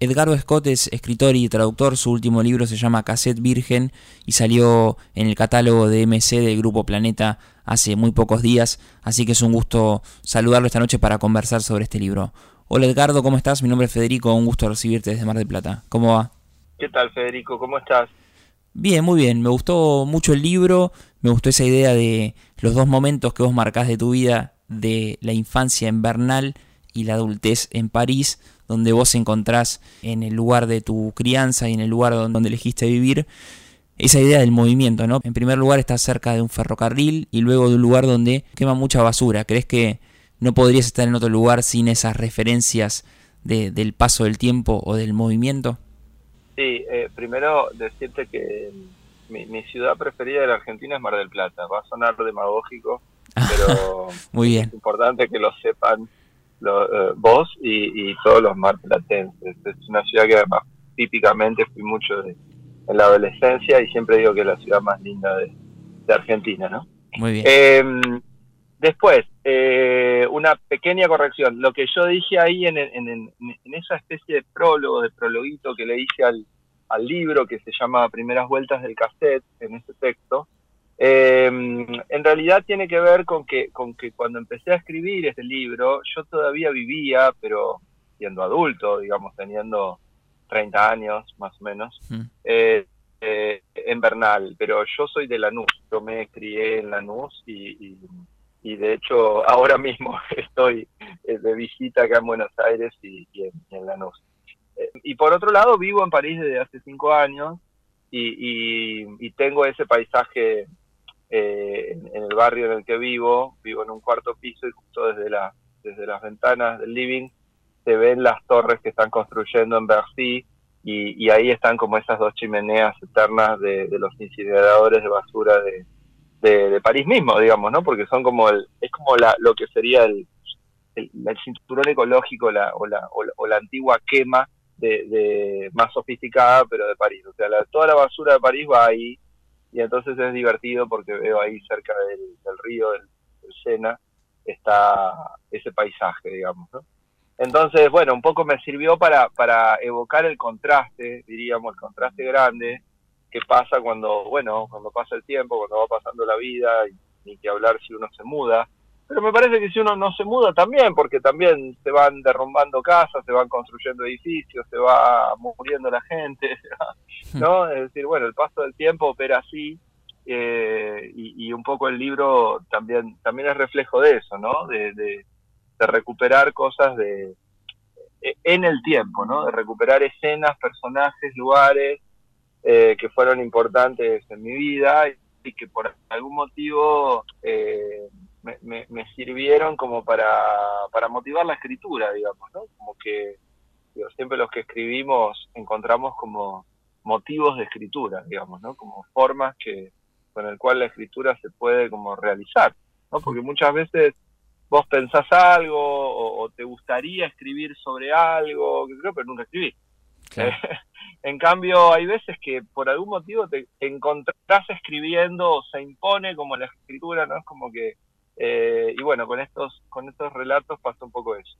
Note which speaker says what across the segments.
Speaker 1: Edgardo Scott es escritor y traductor, su último libro se llama Cassette Virgen y salió en el catálogo de MC del Grupo Planeta hace muy pocos días, así que es un gusto saludarlo esta noche para conversar sobre este libro. Hola Edgardo, ¿cómo estás? Mi nombre es Federico, un gusto recibirte desde Mar del Plata. ¿Cómo va?
Speaker 2: ¿Qué tal Federico? ¿Cómo estás?
Speaker 1: Bien, muy bien. Me gustó mucho el libro, me gustó esa idea de los dos momentos que vos marcás de tu vida, de la infancia en Bernal y la adultez en París, donde vos encontrás en el lugar de tu crianza y en el lugar donde elegiste vivir esa idea del movimiento, ¿no? En primer lugar estás cerca de un ferrocarril y luego de un lugar donde quema mucha basura. ¿Crees que no podrías estar en otro lugar sin esas referencias de, del paso del tiempo o del movimiento?
Speaker 2: Sí, eh, primero decirte que mi, ciudad preferida de la Argentina es Mar del Plata. Va a sonar demagógico, pero
Speaker 1: Muy bien.
Speaker 2: es importante que lo sepan lo, eh, vos y, todos los marplatenses. Es una ciudad que además típicamente fui mucho en la adolescencia y siempre digo que es la ciudad más linda de, Argentina, ¿no?
Speaker 1: Muy bien.
Speaker 2: Em, después, eh, una pequeña corrección. Lo que yo dije ahí en, en, esa especie de prólogo, de prologuito que le hice al, al libro que se llama Primeras Vueltas del Cassette, en ese texto, eh, en realidad tiene que ver con que, con que cuando empecé a escribir este libro, yo todavía vivía, pero siendo adulto, digamos, teniendo 30 años más o menos, mm. eh, eh, en Bernal, pero yo soy de Lanús, yo me crié en Lanús y, y, de hecho ahora mismo estoy de visita acá en Buenos Aires y, en, en, Lanús. y por otro lado, vivo en París desde hace cinco años y, y tengo ese paisaje eh, en, el barrio en el que vivo, vivo en un cuarto piso y justo desde, la, desde las ventanas del living se ven las torres que están construyendo en Bercy y, ahí están como esas dos chimeneas eternas de, los incineradores de basura de, de, París mismo, digamos, ¿no? Porque son como el, es como la, lo que sería el, el, cinturón ecológico la, o, la, o, la, antigua quema de, más sofisticada, pero de París. O sea, toda la basura de París va ahí y entonces es divertido porque veo ahí cerca del, río, del, Sena, está ese paisaje, digamos, ¿no? Entonces, bueno, un poco me sirvió para, para evocar el contraste, diríamos, el contraste grande que pasa cuando, bueno, cuando pasa el tiempo, cuando va pasando la vida, ni que hablar si uno se muda, pero me parece que si uno no se muda también, porque también se van derrumbando casas, se van construyendo edificios, se va muriendo la gente, ¿no? Es decir, bueno, el paso del tiempo opera así, eh, y, un poco el libro también, también es reflejo de eso, ¿no? De, de, recuperar cosas de e, en el tiempo, ¿no? De recuperar escenas, personajes, lugares eh, que fueron importantes en mi vida y, que por algún motivo eh, me, me, sirvieron como para, para motivar la escritura, digamos, ¿no? Como que siempre los que escribimos encontramos como motivos de escritura, digamos, ¿no? Como formas que con el cual la escritura se puede como realizar, ¿no? Porque muchas veces vos pensás algo o, te gustaría escribir sobre algo, que creo, pero nunca escribí. en cambio, hay veces que por algún motivo te encontrás escribiendo o se impone como la escritura, ¿no? Es como que eh, y bueno, con estos, con estos relatos pasa un poco eso.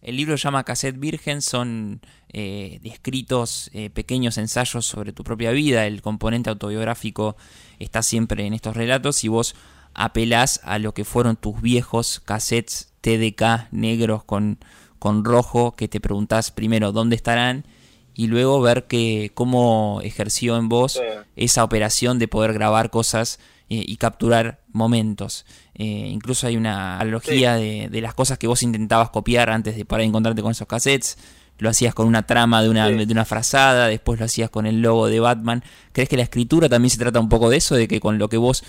Speaker 1: El libro se llama Cassette Virgen, son eh, descritos eh, pequeños ensayos sobre tu propia vida, el componente autobiográfico está siempre en estos relatos y vos apelás a lo que fueron tus viejos cassettes TDK negros con, con rojo, que te preguntás primero dónde estarán y luego ver que cómo ejerció en vos esa operación de poder grabar cosas eh, y capturar momentos. Eh, incluso hay una analogía de, las cosas que vos intentabas copiar antes de para encontrarte con esos cassettes. Lo hacías con una trama de una, de una frazada, después lo hacías con el logo de Batman. ¿Crees que la escritura también se trata un poco de eso? De que con lo que vos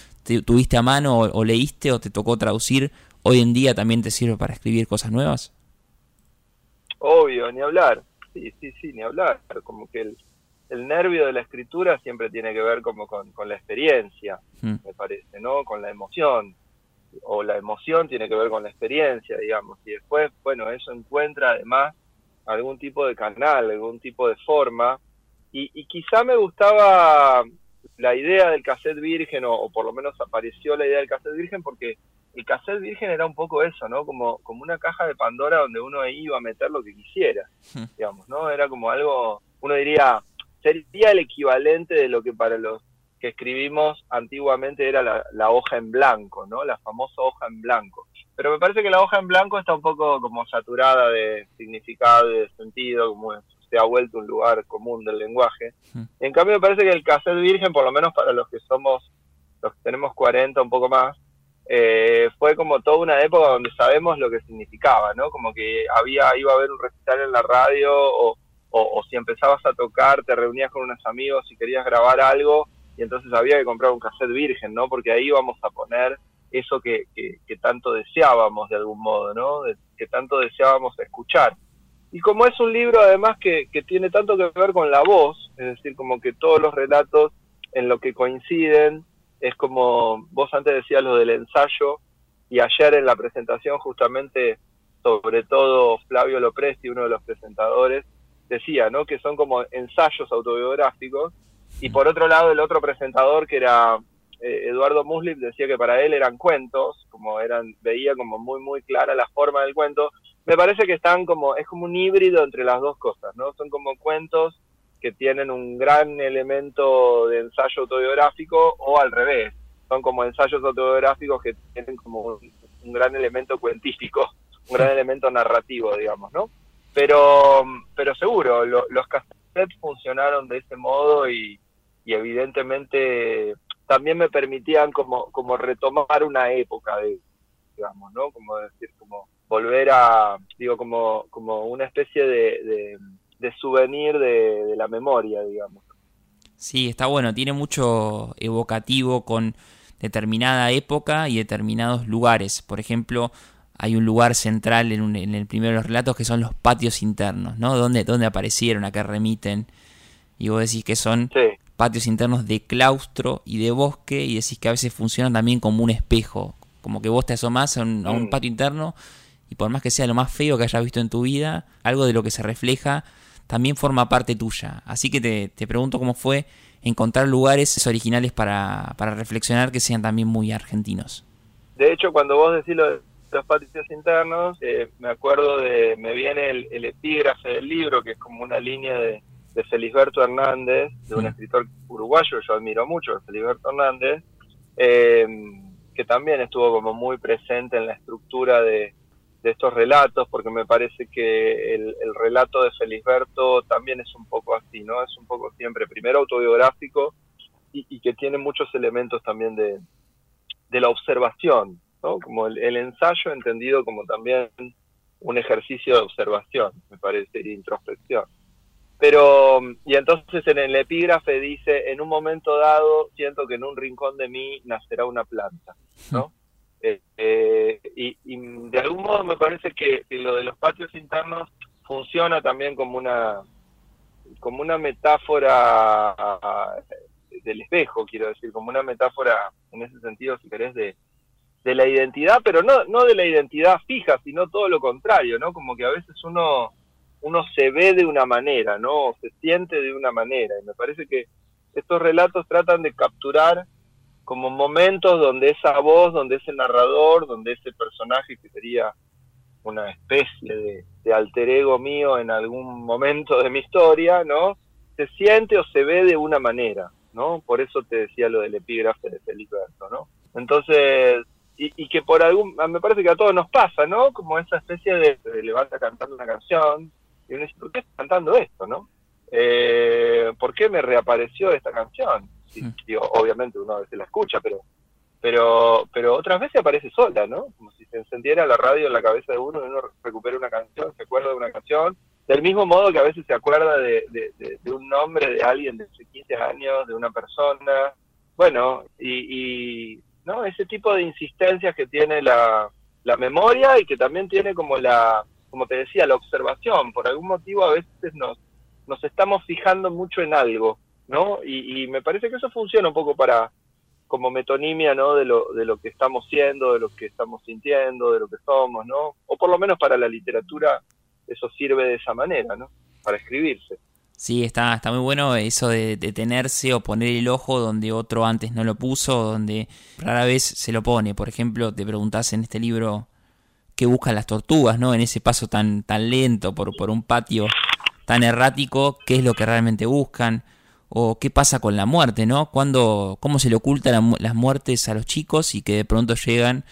Speaker 1: tuviste a mano o, leíste o te tocó traducir, hoy en día también te sirve para escribir cosas nuevas?
Speaker 2: Obvio, ni hablar. Sí, sí, sí, ni hablar. Como que el, el nervio de la escritura siempre tiene que ver como con, la experiencia, hmm. me parece, ¿no? Con la emoción. O la emoción tiene que ver con la experiencia, digamos. Y después, bueno, eso encuentra además algún tipo de canal, algún tipo de forma. Y, quizá me gustaba la idea del cassette virgen, o, por lo menos apareció la idea del cassette virgen, porque el cassette virgen era un poco eso, ¿no? Como, como una caja de Pandora donde uno iba a meter lo que quisiera, hmm. digamos, ¿no? Era como algo, uno diría, sería el equivalente de lo que para los que escribimos antiguamente era la, hoja en blanco, ¿no? La famosa hoja en blanco. Pero me parece que la hoja en blanco está un poco como saturada de significado y de sentido, como se ha vuelto un lugar común del lenguaje. Hmm. En cambio, me parece que el cassette virgen, por lo menos para los que somos, los que tenemos 40, un poco más, eh, fue como toda una época donde sabemos lo que significaba, ¿no? Como que había, iba a haber un recital en la radio o, o, si empezabas a tocar, te reunías con unos amigos y querías grabar algo y entonces había que comprar un cassette virgen, ¿no? Porque ahí íbamos a poner eso que, tanto deseábamos de algún modo, ¿no? que tanto deseábamos escuchar. Y como es un libro además que, que tiene tanto que ver con la voz, es decir, como que todos los relatos en lo que coinciden, es como vos antes decías lo del ensayo, y ayer en la presentación justamente, sobre todo Flavio Lopresti, uno de los presentadores, decía, ¿no? Que son como ensayos autobiográficos. Y por otro lado, el otro presentador, que era eh, Eduardo Muslip, decía que para él eran cuentos, como eran, veía como muy, muy clara la forma del cuento. Me parece que están como, es como un híbrido entre las dos cosas, ¿no? Son como cuentos que tienen un gran elemento de ensayo autobiográfico o al revés, son como ensayos autobiográficos que tienen como un, un gran elemento cuentístico, un gran elemento narrativo, digamos, ¿no? Pero, pero seguro, los cassettes funcionaron de ese modo y, evidentemente también me permitían como, como retomar una época de, digamos, ¿no? Como decir, como volver a, digo, como, como una especie de, de, souvenir de, la memoria, digamos.
Speaker 1: Sí, está bueno, tiene mucho evocativo con determinada época y determinados lugares. Por ejemplo, hay un lugar central en, en, el primero de los relatos que son los patios internos, ¿no? ¿Dónde, dónde aparecieron, a qué remiten? Y vos decís que son patios internos de claustro y de bosque y decís que a veces funcionan también como un espejo, como que vos te asomás a un, mm. patio interno y por más que sea lo más feo que hayas visto en tu vida, algo de lo que se refleja también forma parte tuya. Así que te, te pregunto cómo fue encontrar lugares originales para, para reflexionar que sean también muy argentinos.
Speaker 2: De hecho, cuando vos decís lo de los patricios internos, eh, me acuerdo de, me viene el, epígrafe del libro, que es como una línea de, de Felisberto Hernández, de un escritor uruguayo yo admiro mucho, Felisberto Hernández, eh, que también estuvo como muy presente en la estructura de, estos relatos, porque me parece que el, relato de Felisberto también es un poco así, ¿no? Es un poco siempre, primero autobiográfico y, que tiene muchos elementos también de, de la observación, como el, ensayo entendido como también un ejercicio de observación, me parece, de introspección. Pero, y entonces en el epígrafe dice, en un momento dado siento que en un rincón de mí nacerá una planta, ¿no? Eh, eh, y, de algún modo me parece que, lo de los patios internos funciona también como una como una metáfora del espejo, quiero decir, como una metáfora en ese sentido, si querés, de, de la identidad, pero no, no de la identidad fija, sino todo lo contrario, ¿no? Como que a veces uno, uno se ve de una manera, ¿no? se siente de una manera. Y me parece que estos relatos tratan de capturar como momentos donde esa voz, donde ese narrador, donde ese personaje que sería una especie de, alter ego mío en algún momento de mi historia, ¿no? Se siente o se ve de una manera, ¿no? Por eso te decía lo del epígrafe de Felipe Berto, ¿no? Entonces, y, que por algún, me parece que a todos nos pasa, ¿no? Como esa especie de, levanta cantando una canción y uno dice, ¿por qué está cantando esto, no? Eh, ¿Por qué me reapareció esta canción? digo, obviamente uno a veces la escucha, pero pero pero otras veces aparece sola, ¿no? Como si se encendiera la radio en la cabeza de uno y uno recupera una canción, se acuerda de una canción, del mismo modo que a veces se acuerda de, de, un nombre de alguien de hace 15 años, de una persona, bueno, y, y ¿no? Ese tipo de insistencias que tiene la, la memoria y que también tiene como la, como te decía, la observación. Por algún motivo a veces nos, nos estamos fijando mucho en algo, ¿no? Y, me parece que eso funciona un poco para, como metonimia, ¿no? De lo, de lo que estamos siendo, de lo que estamos sintiendo, de lo que somos, ¿no? O por lo menos para la literatura eso sirve de esa manera, ¿no? Para escribirse.
Speaker 1: Sí, está, está muy bueno eso de detenerse o poner el ojo donde otro antes no lo puso, donde rara vez se lo pone. Por ejemplo, te preguntás en este libro qué buscan las tortugas, ¿no? En ese paso tan, tan lento por, por un patio tan errático, qué es lo que realmente buscan, o qué pasa con la muerte, ¿no? Cuando, cómo se le ocultan las muertes a los chicos y que de pronto llegan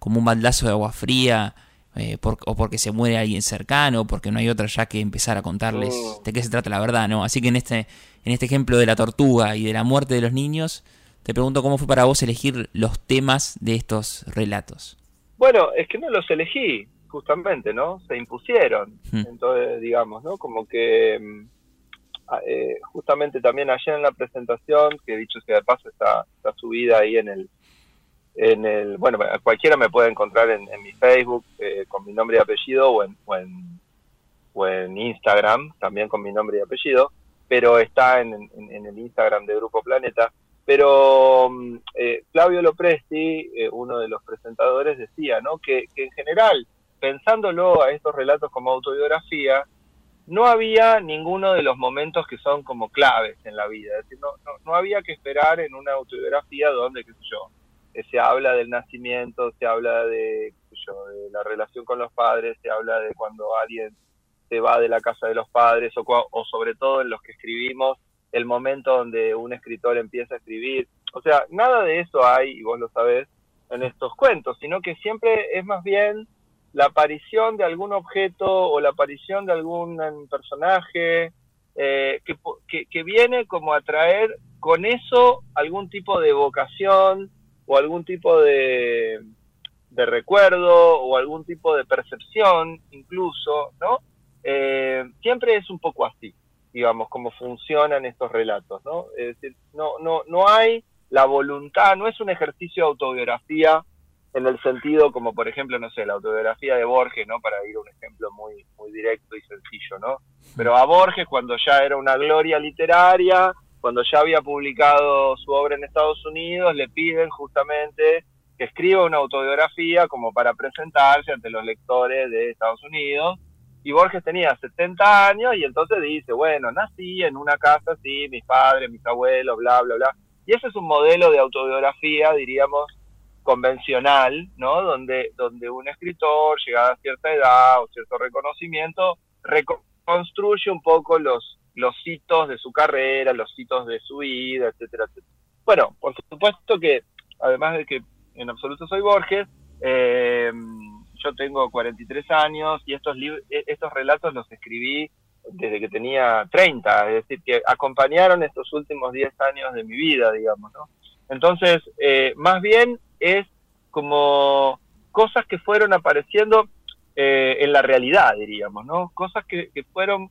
Speaker 1: como un baldazo de agua fría eh, o porque se muere alguien cercano, porque no hay otra ya que empezar a contarles mm. de qué se trata la verdad, ¿no? Así que en este, en este ejemplo de la tortuga y de la muerte de los niños, te pregunto cómo fue para vos elegir los temas de estos relatos.
Speaker 2: Bueno, es que no los elegí, justamente, ¿no? Se impusieron. Hmm. Entonces, digamos, ¿no? Como que mm, eh, justamente también ayer en la presentación, que dicho sea de paso, está, está subida ahí en el, en el, bueno, cualquiera me puede encontrar en, mi Facebook eh, con mi nombre y apellido o en, en, Instagram también con mi nombre y apellido, pero está en, el Instagram de Grupo Planeta. Pero mm, eh, Flavio Lopresti, eh, uno de los presentadores, decía ¿no? que, en general, pensándolo a estos relatos como autobiografía, no había ninguno de los momentos que son como claves en la vida. Es decir, no, no, no había que esperar en una autobiografía donde, qué sé yo, se habla del nacimiento, se habla de, de la relación con los padres, se habla de cuando alguien se va de la casa de los padres o, o sobre todo en los que escribimos el momento donde un escritor empieza a escribir. O sea, nada de eso hay, y vos lo sabés, en estos cuentos, sino que siempre es más bien la aparición de algún objeto o la aparición de algún personaje eh, que, que, que, viene como a traer con eso algún tipo de vocación, o algún tipo de, recuerdo o algún tipo de percepción incluso, ¿no? Eh, siempre es un poco así, digamos, cómo funcionan estos relatos, ¿no? Es decir, no, no, no hay la voluntad, no es un ejercicio de autobiografía en el sentido como, por ejemplo, no sé, la autobiografía de Borges, ¿no? Para ir a un ejemplo muy, muy directo y sencillo, ¿no? Pero a Borges, cuando ya era una gloria literaria, cuando ya había publicado su obra en Estados Unidos, le piden justamente que escriba una autobiografía como para presentarse ante los lectores de Estados Unidos. Y Borges tenía 70 años y entonces dice, bueno, nací en una casa así, mis padres, mis abuelos, bla, bla, bla. Y ese es un modelo de autobiografía, diríamos, convencional, ¿no? Donde, donde un escritor, llegada a cierta edad o cierto reconocimiento, reconstruye un poco los, los hitos de su carrera, los hitos de su vida, etcétera, etcétera. Bueno, por supuesto que, además de que en absoluto soy Borges, eh, yo tengo 43 años y estos, e-, estos relatos los escribí desde que tenía 30, es decir, que acompañaron estos últimos 10 años de mi vida, digamos, ¿no? Entonces, eh, más bien es como cosas que fueron apareciendo eh, en la realidad, diríamos, ¿no? Cosas que, que fueron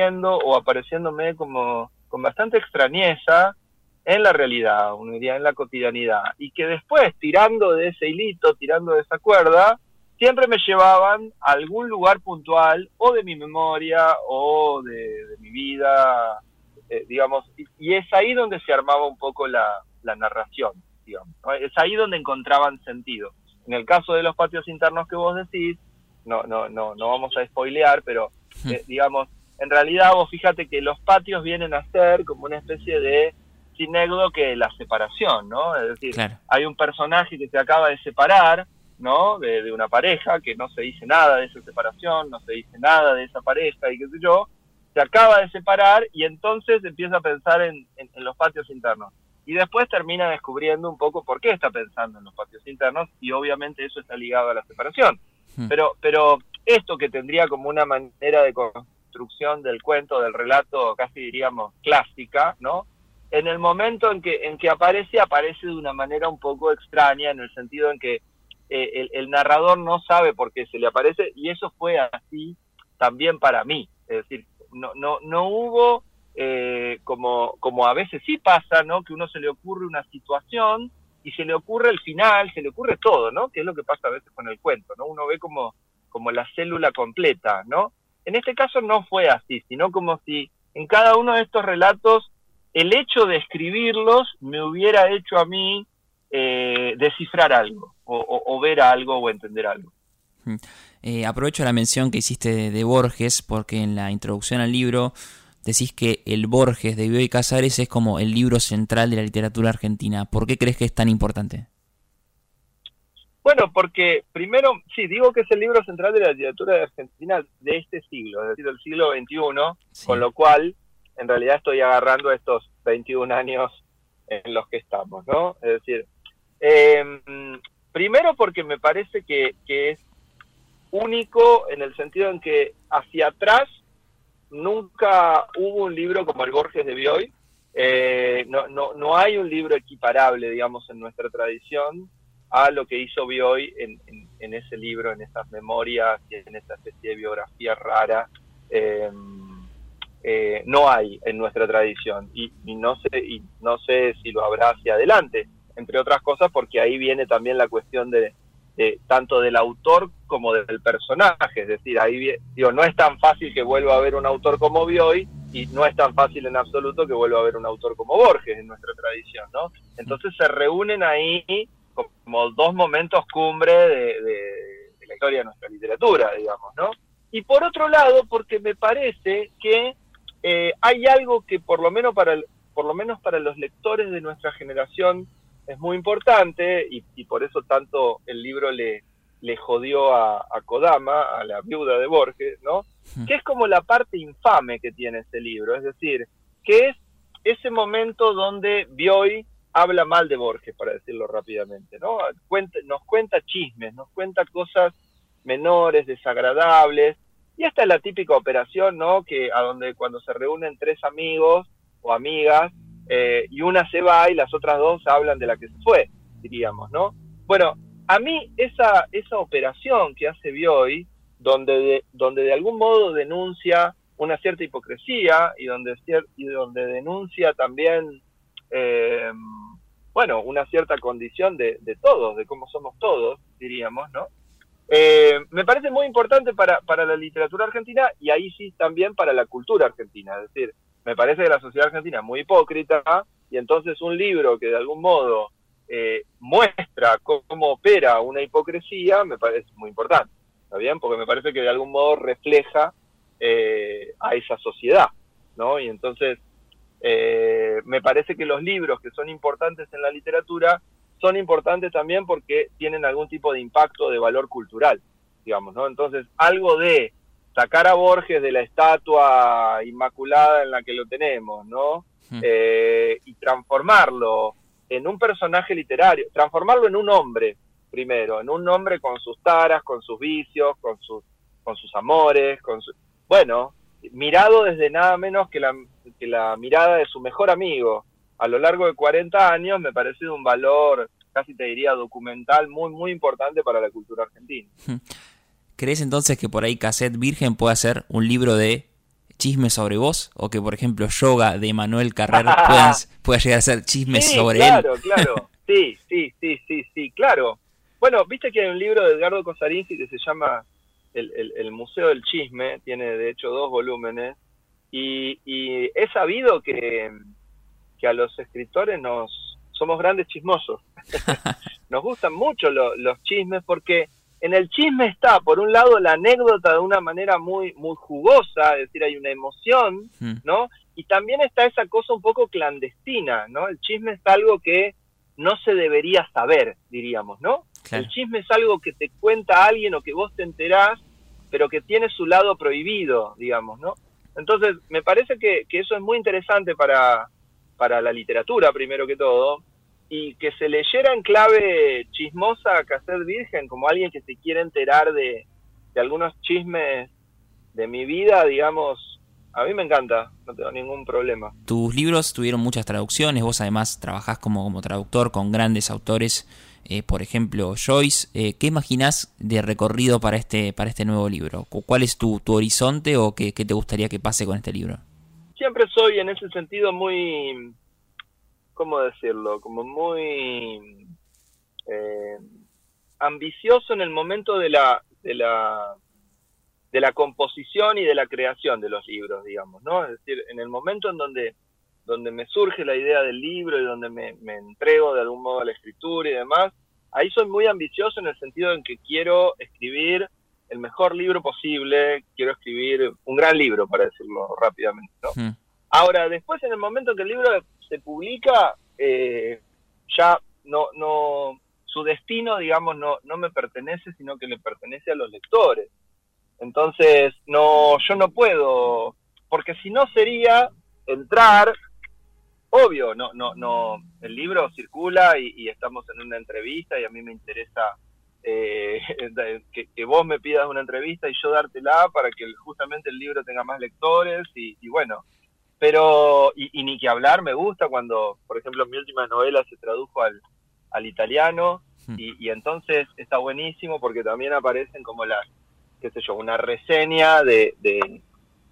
Speaker 2: o apareciéndome como con bastante extrañeza en la realidad, uno diría en la cotidianidad, y que después, tirando de ese hilito, tirando de esa cuerda, siempre me llevaban a algún lugar puntual, o de mi memoria, o de, mi vida, eh, digamos, y, es ahí donde se armaba un poco la, narración, digamos, es ahí donde encontraban sentido. En el caso de los patios internos que vos decís, no, no, no, no vamos a spoilear, pero hmm. eh, digamos, en realidad vos fíjate que los patios vienen a ser como una especie de sinégodo que la separación, ¿no? Es decir, hay un personaje que se acaba de separar, ¿no? De, una pareja, que no se dice nada de esa separación, no se dice nada de esa pareja y qué sé yo, se acaba de separar y entonces empieza a pensar en, los patios internos. Y después termina descubriendo un poco por qué está pensando en los patios internos y obviamente eso está ligado a la separación. Hmm. Pero, pero esto que tendría como una manera de construcción del cuento, del relato, casi diríamos clásica, ¿no? En el momento en que, en que aparece, aparece de una manera un poco extraña, en el sentido en que eh, el, narrador no sabe por qué se le aparece, y eso fue así también para mí. Es decir, no, no, no hubo, eh, como, como a veces sí pasa, ¿no? Que uno se le ocurre una situación y se le ocurre el final, se le ocurre todo, ¿no? Que es lo que pasa a veces con el cuento, ¿no? Uno ve como, como la célula completa, ¿no? En este caso no fue así, sino como si en cada uno de estos relatos el hecho de escribirlos me hubiera hecho a mí eh, descifrar algo, o, ver algo, o entender algo.
Speaker 1: Eh, aprovecho la mención que hiciste de, Borges, porque en la introducción al libro decís que el Borges de Bioy Casares es como el libro central de la literatura argentina. ¿Por qué crees que es tan importante?
Speaker 2: Bueno, porque primero, sí, digo que es el libro central de la literatura argentina de este siglo, es decir, del siglo XXI, con lo cual, en realidad estoy agarrando estos 21 años en los que estamos, ¿no? Es decir, em, primero porque me parece que, es único en el sentido en que hacia atrás nunca hubo un libro como el Borges de Bioy, eh, no, no, no hay un libro equiparable, digamos, en nuestra tradición a lo que hizo Bioy en, ese libro, en esas memorias y en esa especie de biografía rara. Em, eh, no hay en nuestra tradición y, no sé y no sé si lo habrá hacia adelante entre otras cosas porque ahí viene también la cuestión de, tanto del autor como del personaje es decir ahí digo no es tan fácil que vuelva a haber un autor como Bioy y no es tan fácil en absoluto que vuelva a haber un autor como Borges en nuestra tradición no entonces se reúnen ahí como dos momentos cumbre de, la historia de nuestra literatura, digamos, ¿no? Y por otro lado, porque me parece que eh, hay algo que por lo menos para por lo menos para los lectores de nuestra generación es muy importante y, por eso tanto el libro le, le jodió a, a, Kodama, a la viuda de Borges, ¿no? Hmm. Que es como la parte infame que tiene este libro, es decir, que es ese momento donde Bioy habla mal de Borges, para decirlo rápidamente, ¿no? nos cuenta chismes, nos cuenta cosas menores, desagradables, y esta es la típica operación, ¿no? Que a donde cuando se reúnen tres amigos o amigas, eh, y una se va y las otras dos hablan de la que se fue, diríamos, ¿no? Bueno, a mí esa, esa operación que hace Bioy, donde de, donde de algún modo denuncia una cierta hipocresía y donde, y donde denuncia también eh, bueno, una cierta condición de, todos, de cómo somos todos, diríamos, ¿no? Eh, me parece muy importante para, para la literatura argentina y ahí sí también para la cultura argentina. Es decir, me parece que la sociedad argentina es muy hipócrita y entonces un libro que de algún modo eh, muestra cómo opera una hipocresía me parece muy importante. ¿Está bien? Porque me parece que de algún modo refleja eh, a esa sociedad, ¿no? Y entonces eh, me parece que los libros que son importantes en la literatura son importantes también porque tienen algún tipo de impacto de valor cultural, digamos, ¿no? Entonces, algo de sacar a Borges de la estatua inmaculada en la que lo tenemos, ¿no? Hmm. Eh, y transformarlo en un personaje literario, transformarlo en un hombre, primero, en un hombre con sus taras, con sus vicios, con sus, con sus amores, con su... Bueno, mirado desde nada menos que la, que la mirada de su mejor amigo a lo largo de 40 años, me parece un valor, casi te diría, documental muy, muy importante para la cultura argentina.
Speaker 1: ¿Crees entonces que por ahí Cassette Virgen puede ser un libro de chismes sobre vos? O que, por ejemplo, Yoga de Manuel Carrer pueda, llegar a ser chismes sobre
Speaker 2: él. Claro, claro. Sí, sí, sí, sí, sí, claro. Bueno, viste que hay un libro de Edgardo Cosarinzi que se llama el, Museo del Chisme, tiene de hecho dos volúmenes, y, y he sabido que, que, a los escritores nos somos grandes chismosos. nos gustan mucho los chismes porque en el chisme está, por un lado, la anécdota de una manera muy, muy jugosa, es decir, hay una emoción, hmm. ¿no? Y también está esa cosa un poco clandestina, ¿no? El chisme es algo que no se debería saber, diríamos, ¿no? El chisme es algo que te cuenta alguien o que vos te enterás, pero que tiene su lado prohibido, digamos, ¿no? Entonces, me parece que, eso es muy interesante para, para la literatura, primero que todo, y que se leyera en clave chismosa a Cassette Virgen, como alguien que se quiere enterar de, de algunos chismes de mi vida, digamos, a mí me encanta, no tengo ningún problema.
Speaker 1: Tus libros tuvieron muchas traducciones, vos además trabajás como, como traductor con grandes autores, eh, por ejemplo Joyce. Eh, ¿Qué imaginás de recorrido para este, para este nuevo libro? ¿Cuál es tu, tu horizonte o qué, te gustaría que pase con este libro?
Speaker 2: Siempre soy en ese sentido muy, ¿cómo decirlo? Como muy eh, ambicioso en el momento de la, de la de la composición y de la creación de los libros, digamos, ¿no? Es decir, en el momento en donde, donde me surge la idea del libro y donde me, entrego de algún modo a la escritura y demás, ahí soy muy ambicioso en el sentido en que quiero escribir el mejor libro posible, quiero escribir un gran libro, para decirlo rápidamente. ¿no? Hmm. Ahora, después en el momento que el libro se publica, eh, ya no, no, su destino, digamos, no, no me pertenece, sino que le pertenece a los lectores. Entonces, no, yo no puedo, porque si no sería entrar, obvio, no, no, no, el libro circula y, estamos en una entrevista y a mí me interesa eh, que, vos me pidas una entrevista y yo dártela para que justamente el libro tenga más lectores y, bueno, pero, y, ni que hablar, me gusta cuando, por ejemplo, mi última novela se tradujo al, al italiano hmm. y, entonces está buenísimo porque también aparecen como las, qué sé yo, una reseña de,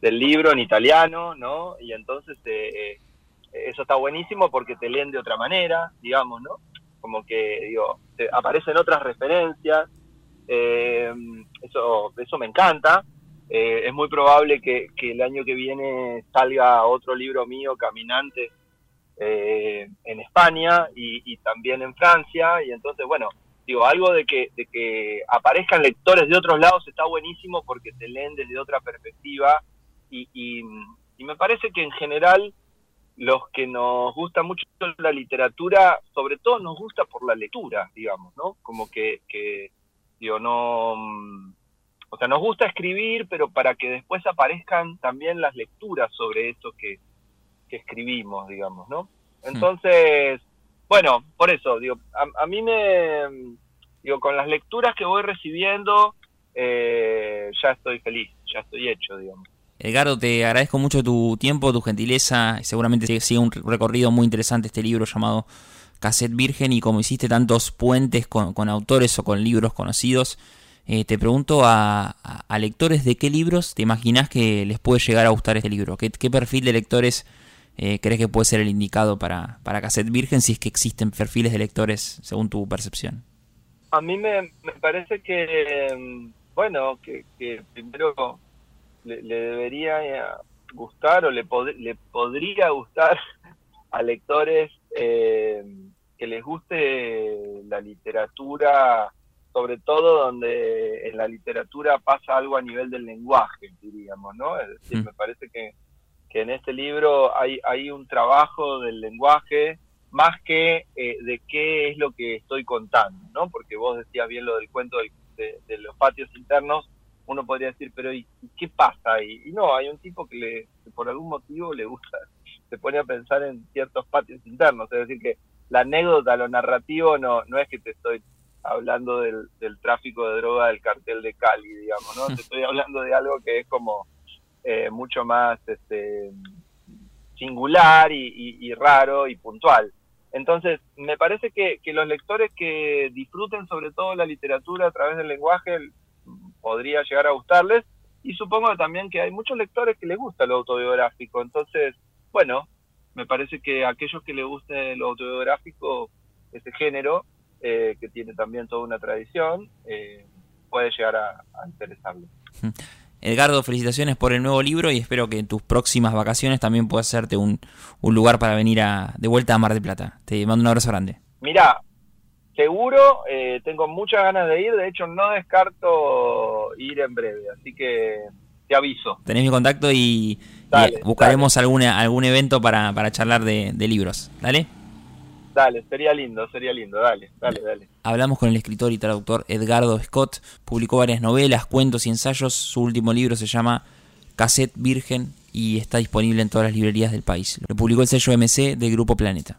Speaker 2: del libro en italiano, ¿no? Y entonces eh, eso está buenísimo porque te leen de otra manera, digamos, ¿no? Como que, digo, aparecen otras referencias, eh, eso, eso me encanta. Eh, es muy probable que, que, el año que viene salga otro libro mío, Caminante, eh, en España y, también en Francia. Y entonces, bueno, digo, algo de que, de que aparezcan lectores de otros lados está buenísimo porque te leen desde otra perspectiva. Y, y, me parece que en general los que nos gusta mucho la literatura, sobre todo nos gusta por la lectura, digamos, ¿no? Como que, que digo, no... O sea, nos gusta escribir, pero para que después aparezcan también las lecturas sobre eso que, que escribimos, digamos, ¿no? Hmm. Entonces, bueno, por eso, digo, a, mí me, digo, con las lecturas que voy recibiendo, eh, ya estoy feliz, ya estoy hecho, digamos.
Speaker 1: Edgardo, te agradezco mucho tu tiempo, tu gentileza, seguramente sigue un recorrido muy interesante este libro llamado Cassette Virgen y como hiciste tantos puentes con, autores o con libros conocidos, eh, te pregunto a, lectores de qué libros te imaginas que les puede llegar a gustar este libro, qué, perfil de lectores eh, ¿crees que puede ser el indicado para, para Cassette Virgen si es que existen perfiles de lectores según tu percepción?
Speaker 2: A mí me, parece que, bueno, que, primero le, debería gustar o le, le podría gustar a lectores eh, que les guste la literatura, sobre todo donde en la literatura pasa algo a nivel del lenguaje, diríamos, ¿no? Es decir, mm. me parece que que en este libro hay, hay un trabajo del lenguaje más que eh, de qué es lo que estoy contando, ¿no? Porque vos decías bien lo del cuento de, los patios internos, uno podría decir, pero ¿y, qué pasa ahí? Y no, hay un tipo que, le, por algún motivo le gusta, se pone a pensar en ciertos patios internos, es decir, que la anécdota, lo narrativo, no, no es que te estoy hablando del, del tráfico de droga del cartel de Cali, digamos, ¿no? Te estoy hablando de algo que es como eh, mucho más este, singular y, raro y puntual. Entonces, me parece que, los lectores que disfruten sobre todo la literatura a través del lenguaje podría llegar a gustarles y supongo también que hay muchos lectores que les gusta lo autobiográfico. Entonces, bueno, me parece que a aquellos que les guste lo autobiográfico, ese género, eh, que tiene también toda una tradición, eh, puede llegar a, a interesarles.
Speaker 1: Edgardo, felicitaciones por el nuevo libro y espero que en tus próximas vacaciones también pueda hacerte un, lugar para venir a, de vuelta a Mar del Plata. Te mando un abrazo grande.
Speaker 2: Mira, seguro, eh, tengo muchas ganas de ir, de hecho no descarto ir en breve, así que te aviso.
Speaker 1: Tenés mi contacto y, buscaremos Alguna, algún evento para, para charlar de, de libros. ¿Dale?
Speaker 2: Dale, sería lindo, sería lindo, dale, dale, dale.
Speaker 1: Hablamos con el escritor y traductor Edgardo Scott, publicó varias novelas, cuentos y ensayos, su último libro se llama Cassette Virgen y está disponible en todas las librerías del país. Lo publicó el sello MC del Grupo Planeta.